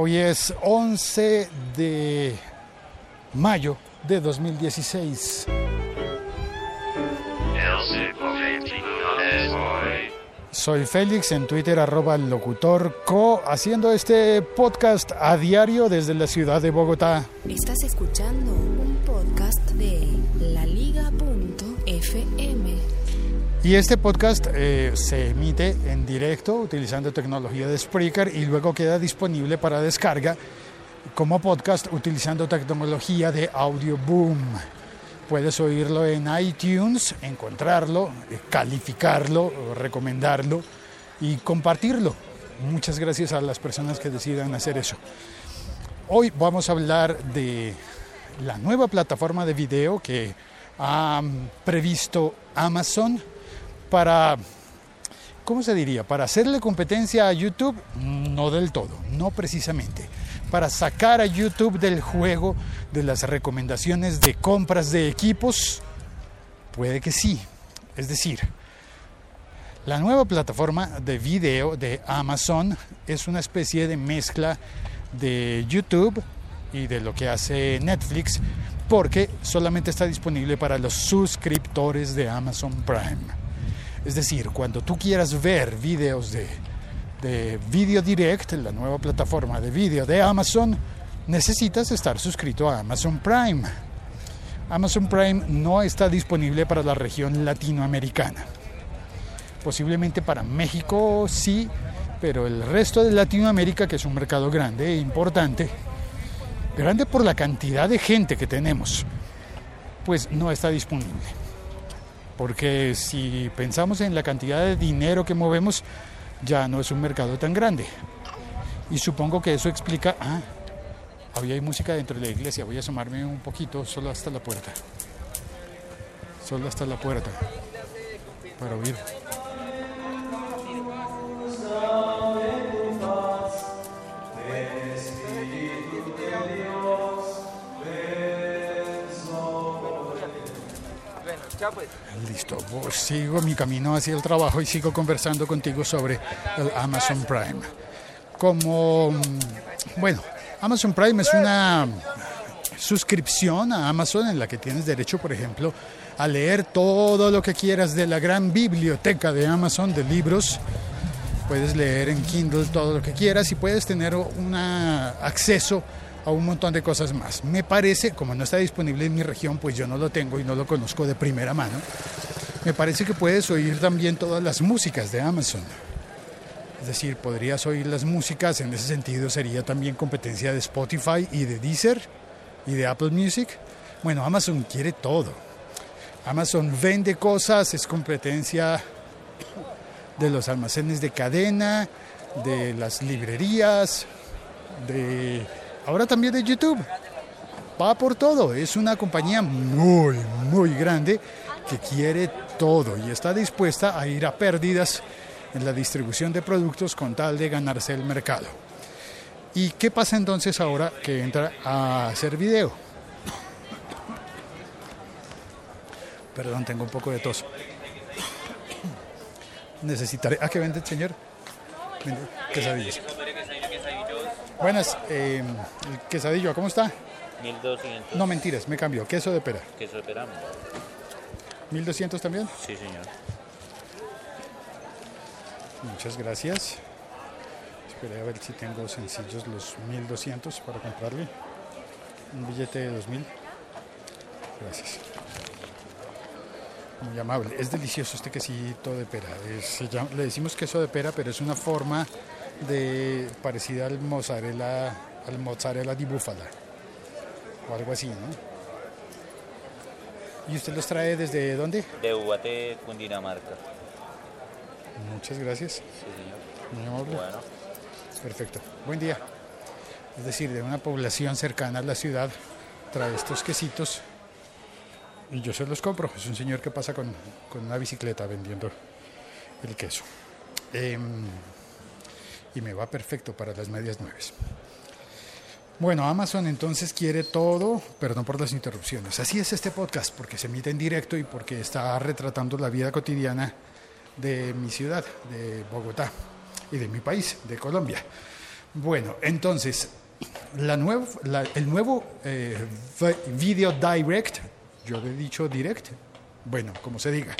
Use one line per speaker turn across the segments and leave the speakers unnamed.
Hoy es 11 de mayo de 2016. Soy Félix en Twitter arroba locutor co haciendo este podcast a diario desde la ciudad de Bogotá.
Estás escuchando
Y este podcast eh, se emite en directo utilizando tecnología de Spreaker y luego queda disponible para descarga como podcast utilizando tecnología de Audio Boom. Puedes oírlo en iTunes, encontrarlo, eh, calificarlo, recomendarlo y compartirlo. Muchas gracias a las personas que decidan hacer eso. Hoy vamos a hablar de la nueva plataforma de video que ha previsto Amazon para, ¿cómo se diría? Para hacerle competencia a YouTube, no del todo, no precisamente. Para sacar a YouTube del juego de las recomendaciones de compras de equipos, puede que sí. Es decir, la nueva plataforma de video de Amazon es una especie de mezcla de YouTube y de lo que hace Netflix porque solamente está disponible para los suscriptores de Amazon Prime. Es decir, cuando tú quieras ver videos de, de Video Direct, la nueva plataforma de video de Amazon, necesitas estar suscrito a Amazon Prime. Amazon Prime no está disponible para la región latinoamericana. Posiblemente para México sí, pero el resto de Latinoamérica, que es un mercado grande e importante, grande por la cantidad de gente que tenemos, pues no está disponible. Porque si pensamos en la cantidad de dinero que movemos, ya no es un mercado tan grande. Y supongo que eso explica... Ah, había música dentro de la iglesia. Voy a asomarme un poquito, solo hasta la puerta. Solo hasta la puerta. Para oír. Listo, pues sigo mi camino hacia el trabajo y sigo conversando contigo sobre el Amazon Prime. Como, bueno, Amazon Prime es una suscripción a Amazon en la que tienes derecho, por ejemplo, a leer todo lo que quieras de la gran biblioteca de Amazon de libros. Puedes leer en Kindle todo lo que quieras y puedes tener un acceso a un montón de cosas más. Me parece, como no está disponible en mi región, pues yo no lo tengo y no lo conozco de primera mano, me parece que puedes oír también todas las músicas de Amazon. Es decir, podrías oír las músicas, en ese sentido sería también competencia de Spotify y de Deezer y de Apple Music. Bueno, Amazon quiere todo. Amazon vende cosas, es competencia de los almacenes de cadena, de las librerías, de ahora también de YouTube. Va por todo, es una compañía muy, muy grande que quiere todo y está dispuesta a ir a pérdidas en la distribución de productos con tal de ganarse el mercado. ¿Y qué pasa entonces ahora que entra a hacer video? Perdón, tengo un poco de tos. Necesitaré... ¿A qué vende, señor? Vende. Buenas, eh, el quesadillo, ¿cómo está?
1200.
No, mentiras, me cambio. Queso de pera.
Queso de pera.
1200 también.
Sí, señor.
Muchas gracias. Esperé a ver si tengo sencillos los 1200 para comprarle. Un billete de 2000. Gracias. Muy amable. Es delicioso este quesito de pera. Es- se llama- le decimos queso de pera, pero es una forma de parecida al mozzarella, al mozzarella di búfala o algo así, ¿no? ¿Y usted los trae desde dónde?
De Uguate, Cundinamarca.
Muchas gracias.
Sí, señor.
Muy amable.
Bueno,
Perfecto. Buen día. Es decir, de una población cercana a la ciudad trae estos quesitos y yo se los compro. Es un señor que pasa con, con una bicicleta vendiendo el queso. Em, y me va perfecto para las medias nueves. Bueno, Amazon entonces quiere todo, perdón por las interrupciones. Así es este podcast, porque se emite en directo y porque está retratando la vida cotidiana de mi ciudad, de Bogotá, y de mi país, de Colombia. Bueno, entonces, la el nuevo eh, vi- Video Direct, yo le he dicho Direct, bueno, como se diga,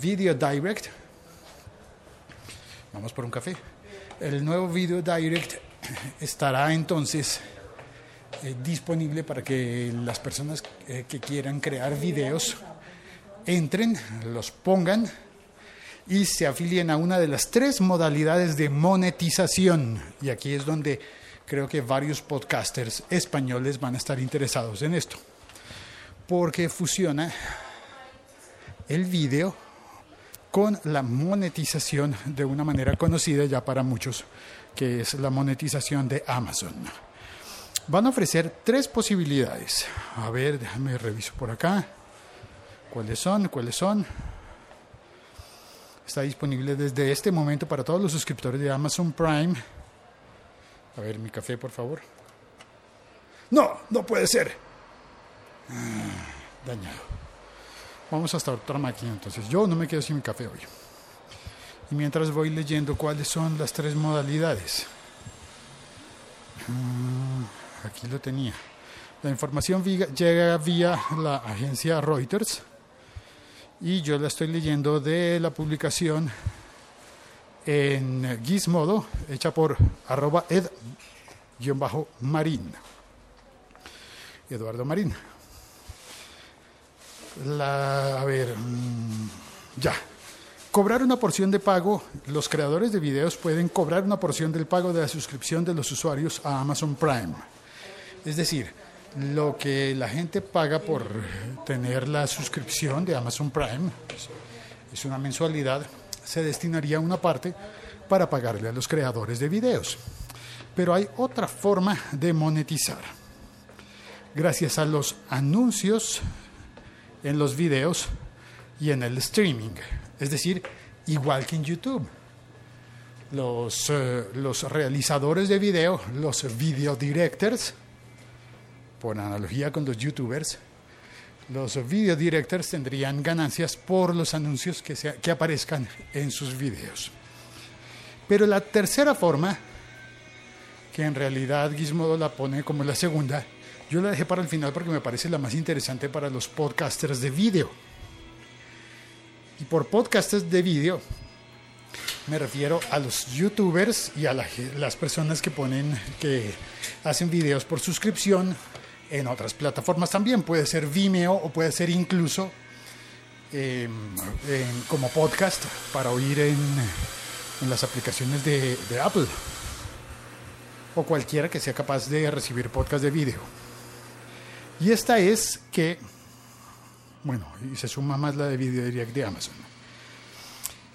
Video Direct, vamos por un café. El nuevo Video Direct estará entonces eh, disponible para que las personas eh, que quieran crear videos entren, los pongan y se afilien a una de las tres modalidades de monetización. Y aquí es donde creo que varios podcasters españoles van a estar interesados en esto. Porque fusiona el video con la monetización de una manera conocida ya para muchos, que es la monetización de Amazon. Van a ofrecer tres posibilidades. A ver, déjame reviso por acá. ¿Cuáles son? ¿Cuáles son? Está disponible desde este momento para todos los suscriptores de Amazon Prime. A ver, mi café, por favor. No, no puede ser. Ah, dañado. Vamos hasta otra máquina, entonces yo no me quedo sin mi café hoy. Y mientras voy leyendo cuáles son las tres modalidades. Mm, aquí lo tenía. La información llega vía la agencia Reuters y yo la estoy leyendo de la publicación en Gizmodo, hecha por arroba ed-marín. Eduardo Marín. La, a ver, mm, ya. Cobrar una porción de pago, los creadores de videos pueden cobrar una porción del pago de la suscripción de los usuarios a Amazon Prime. Es decir, lo que la gente paga por tener la suscripción de Amazon Prime, es- es una mensualidad, se destinaría una parte para pagarle a los creadores de videos. Pero hay otra forma de monetizar. Gracias a los anuncios en los videos y en el streaming. Es decir, igual que en YouTube. Los, eh, los realizadores de video, los video directors, por analogía con los youtubers, los video directors tendrían ganancias por los anuncios que, se- que aparezcan en sus videos. Pero la tercera forma, que en realidad Gizmodo la pone como la segunda, yo la dejé para el final porque me parece la más interesante para los podcasters de video. Y por podcasters de video me refiero a los youtubers y a las personas que ponen, que hacen videos por suscripción en otras plataformas también. Puede ser Vimeo o puede ser incluso en- como podcast para oír en, las aplicaciones de, de Apple o cualquiera que sea capaz de recibir podcast de video. Y esta es que, bueno, y se suma más la de Video Direct de Amazon.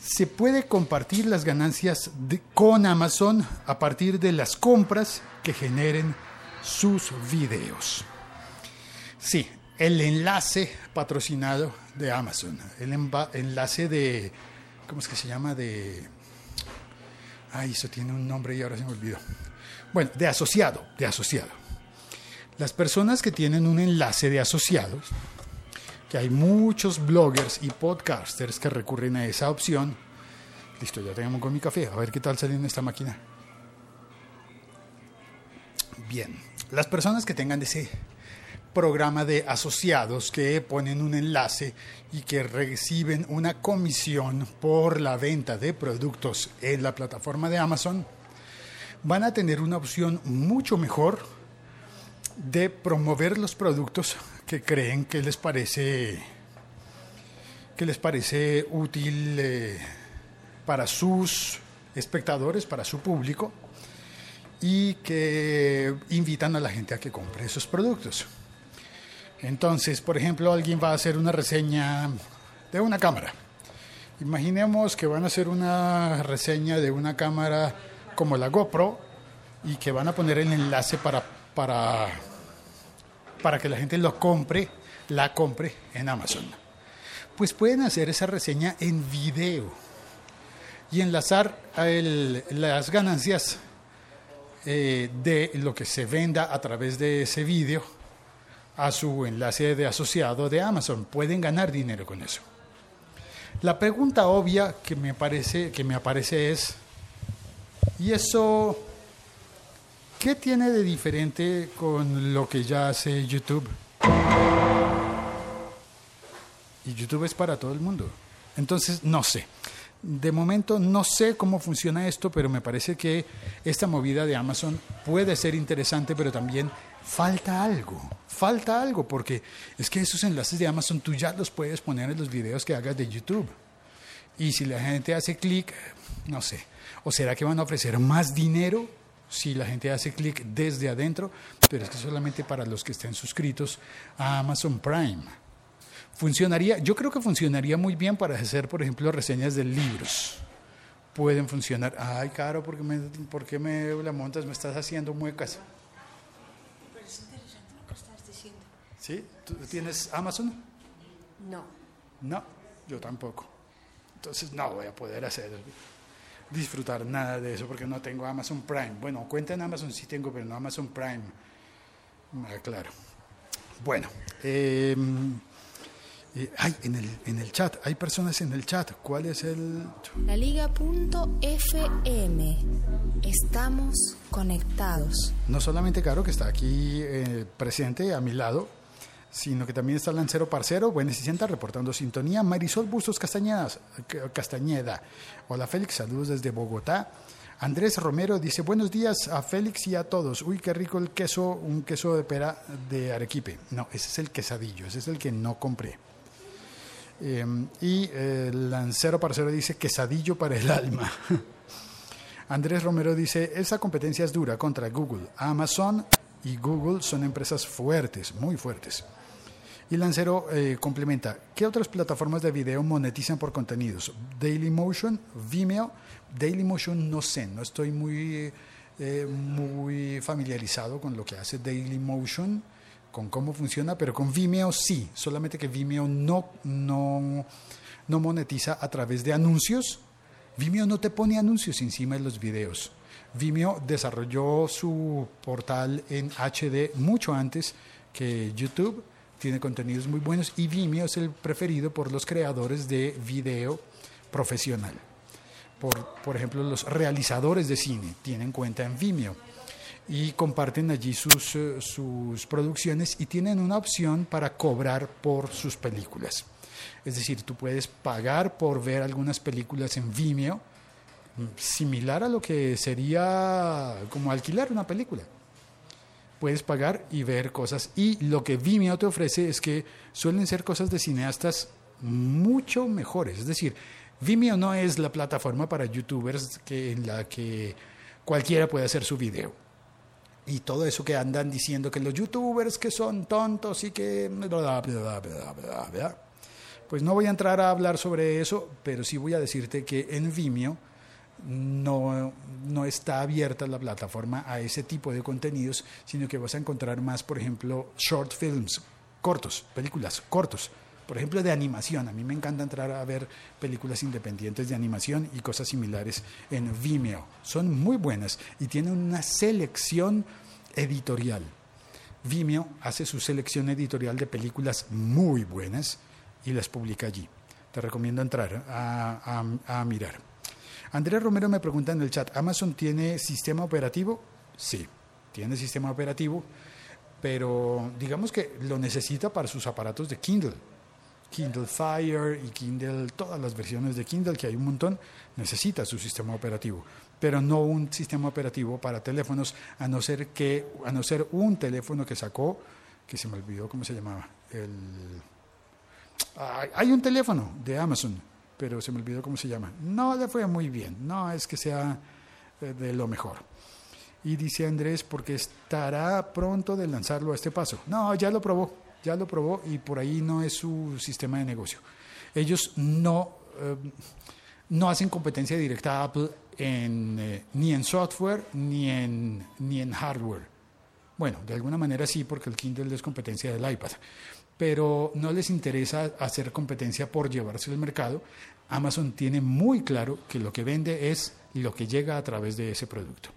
Se puede compartir las ganancias con Amazon a partir de las compras que generen sus videos. Sí, el enlace patrocinado de Amazon, el enlace de, ¿cómo es que se llama? De, ay, eso tiene un nombre y ahora se me olvidó. Bueno, de asociado, de asociado. Las personas que tienen un enlace de asociados, que hay muchos bloggers y podcasters que recurren a esa opción. Listo, ya tenemos con mi café. A ver qué tal sale en esta máquina. Bien, las personas que tengan ese programa de asociados que ponen un enlace y que reciben una comisión por la venta de productos en la plataforma de Amazon, van a tener una opción mucho mejor de promover los productos que creen que les parece que les parece útil eh, para sus espectadores, para su público y que invitan a la gente a que compre esos productos. Entonces, por ejemplo, alguien va a hacer una reseña de una cámara. Imaginemos que van a hacer una reseña de una cámara como la GoPro y que van a poner el enlace para, para, para que la gente lo compre, la compre en Amazon. Pues pueden hacer esa reseña en video y enlazar el- las ganancias eh, de lo que se venda a través de ese vídeo a su enlace de asociado de Amazon. Pueden ganar dinero con eso. La pregunta obvia que me parece que me aparece es ¿y eso ¿Qué tiene de diferente con lo que ya hace YouTube? Y YouTube es para todo el mundo. Entonces, no sé. De momento no sé cómo funciona esto, pero me parece que esta movida de Amazon puede ser interesante, pero también falta algo. Falta algo, porque es que esos enlaces de Amazon tú ya los puedes poner en los videos que hagas de YouTube. Y si la gente hace clic, no sé. ¿O será que van a ofrecer más dinero si la gente hace clic desde adentro? Pero es que solamente para los que estén suscritos a Amazon Prime. Funcionaría, yo creo que funcionaría muy bien para hacer, por ejemplo, reseñas de libros. Pueden funcionar. Ay, Caro, ¿por qué me, por qué me la montas? Me estás haciendo muecas.
Pero es interesante lo que estás diciendo.
¿Sí? ¿Tú tienes Amazon?
No.
No, yo tampoco. Entonces no voy a poder hacer disfrutar nada de eso porque no tengo Amazon Prime. Bueno, cuenta en Amazon sí tengo, pero no Amazon Prime. Ah, claro. Bueno, eh, eh, hay en el, en el chat, hay personas en el chat. ¿Cuál es el...?
La Liga.fm. Estamos conectados.
No solamente Caro, que está aquí eh, presente a mi lado, sino que también está Lancero Parcero, y Sienta, reportando sintonía. Marisol Bustos Castañedas, Castañeda. Hola Félix, saludos desde Bogotá. Andrés Romero dice, buenos días a Félix y a todos. Uy, qué rico el queso, un queso de pera de Arequipe. No, ese es el quesadillo, ese es el que no compré. Eh, y eh, Lancero Parcero dice, quesadillo para el alma. Andrés Romero dice, esa competencia es dura contra Google. Amazon y Google son empresas fuertes, muy fuertes. Y Lancero eh, complementa, ¿qué otras plataformas de video monetizan por contenidos? Dailymotion, Vimeo. Dailymotion no sé, no estoy muy, eh, muy familiarizado con lo que hace Dailymotion, con cómo funciona, pero con Vimeo sí, solamente que Vimeo no, no, no monetiza a través de anuncios. Vimeo no te pone anuncios encima de los videos. Vimeo desarrolló su portal en HD mucho antes que YouTube tiene contenidos muy buenos y Vimeo es el preferido por los creadores de video profesional. Por, por ejemplo, los realizadores de cine tienen cuenta en Vimeo y comparten allí sus, uh, sus producciones y tienen una opción para cobrar por sus películas. Es decir, tú puedes pagar por ver algunas películas en Vimeo, similar a lo que sería como alquilar una película puedes pagar y ver cosas. Y lo que Vimeo te ofrece es que suelen ser cosas de cineastas mucho mejores. Es decir, Vimeo no es la plataforma para youtubers que, en la que cualquiera puede hacer su video. Y todo eso que andan diciendo que los youtubers que son tontos y que... Pues no voy a entrar a hablar sobre eso, pero sí voy a decirte que en Vimeo no, no está abierta la plataforma a ese tipo de contenidos, sino que vas a encontrar más, por ejemplo, short films, cortos, películas cortos, por ejemplo, de animación. A mí me encanta entrar a ver películas independientes de animación y cosas similares en Vimeo. Son muy buenas y tienen una selección editorial. Vimeo hace su selección editorial de películas muy buenas y las publica allí. Te recomiendo entrar a, a, a mirar. Andrés Romero me pregunta en el chat, ¿Amazon tiene sistema operativo? Sí, tiene sistema operativo, pero digamos que lo necesita para sus aparatos de Kindle. Kindle Fire y Kindle, todas las versiones de Kindle, que hay un montón, necesita su sistema operativo, pero no un sistema operativo para teléfonos, a no ser que, a no ser un teléfono que sacó, que se me olvidó cómo se llamaba. El, hay un teléfono de Amazon pero se me olvidó cómo se llama. No le fue muy bien, no es que sea de lo mejor. Y dice Andrés, porque estará pronto de lanzarlo a este paso. No, ya lo probó, ya lo probó y por ahí no es su sistema de negocio. Ellos no, eh, no hacen competencia directa a Apple en, eh, ni en software ni en, ni en hardware. Bueno, de alguna manera sí, porque el Kindle es competencia del iPad pero no les interesa hacer competencia por llevarse al mercado. Amazon tiene muy claro que lo que vende es lo que llega a través de ese producto.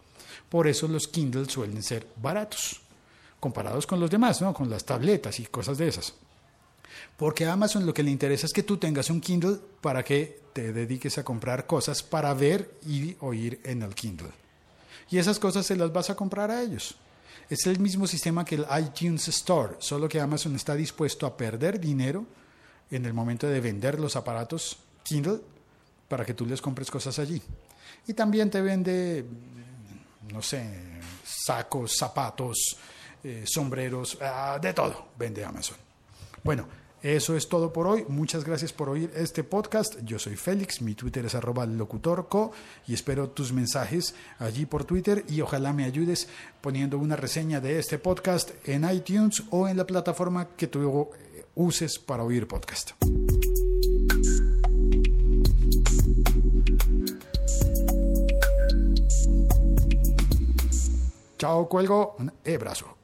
Por eso los Kindle suelen ser baratos, comparados con los demás, ¿no? con las tabletas y cosas de esas. Porque a Amazon lo que le interesa es que tú tengas un Kindle para que te dediques a comprar cosas para ver y oír en el Kindle. y esas cosas se las vas a comprar a ellos. Es el mismo sistema que el iTunes Store, solo que Amazon está dispuesto a perder dinero en el momento de vender los aparatos Kindle para que tú les compres cosas allí. Y también te vende, no sé, sacos, zapatos, eh, sombreros, ah, de todo, vende Amazon. Bueno, eso es todo por hoy. Muchas gracias por oír este podcast. Yo soy Félix, mi Twitter es arroba locutorco y espero tus mensajes allí por Twitter y ojalá me ayudes poniendo una reseña de este podcast en iTunes o en la plataforma que tú eh, uses para oír podcast. Chao, cuelgo. Un abrazo.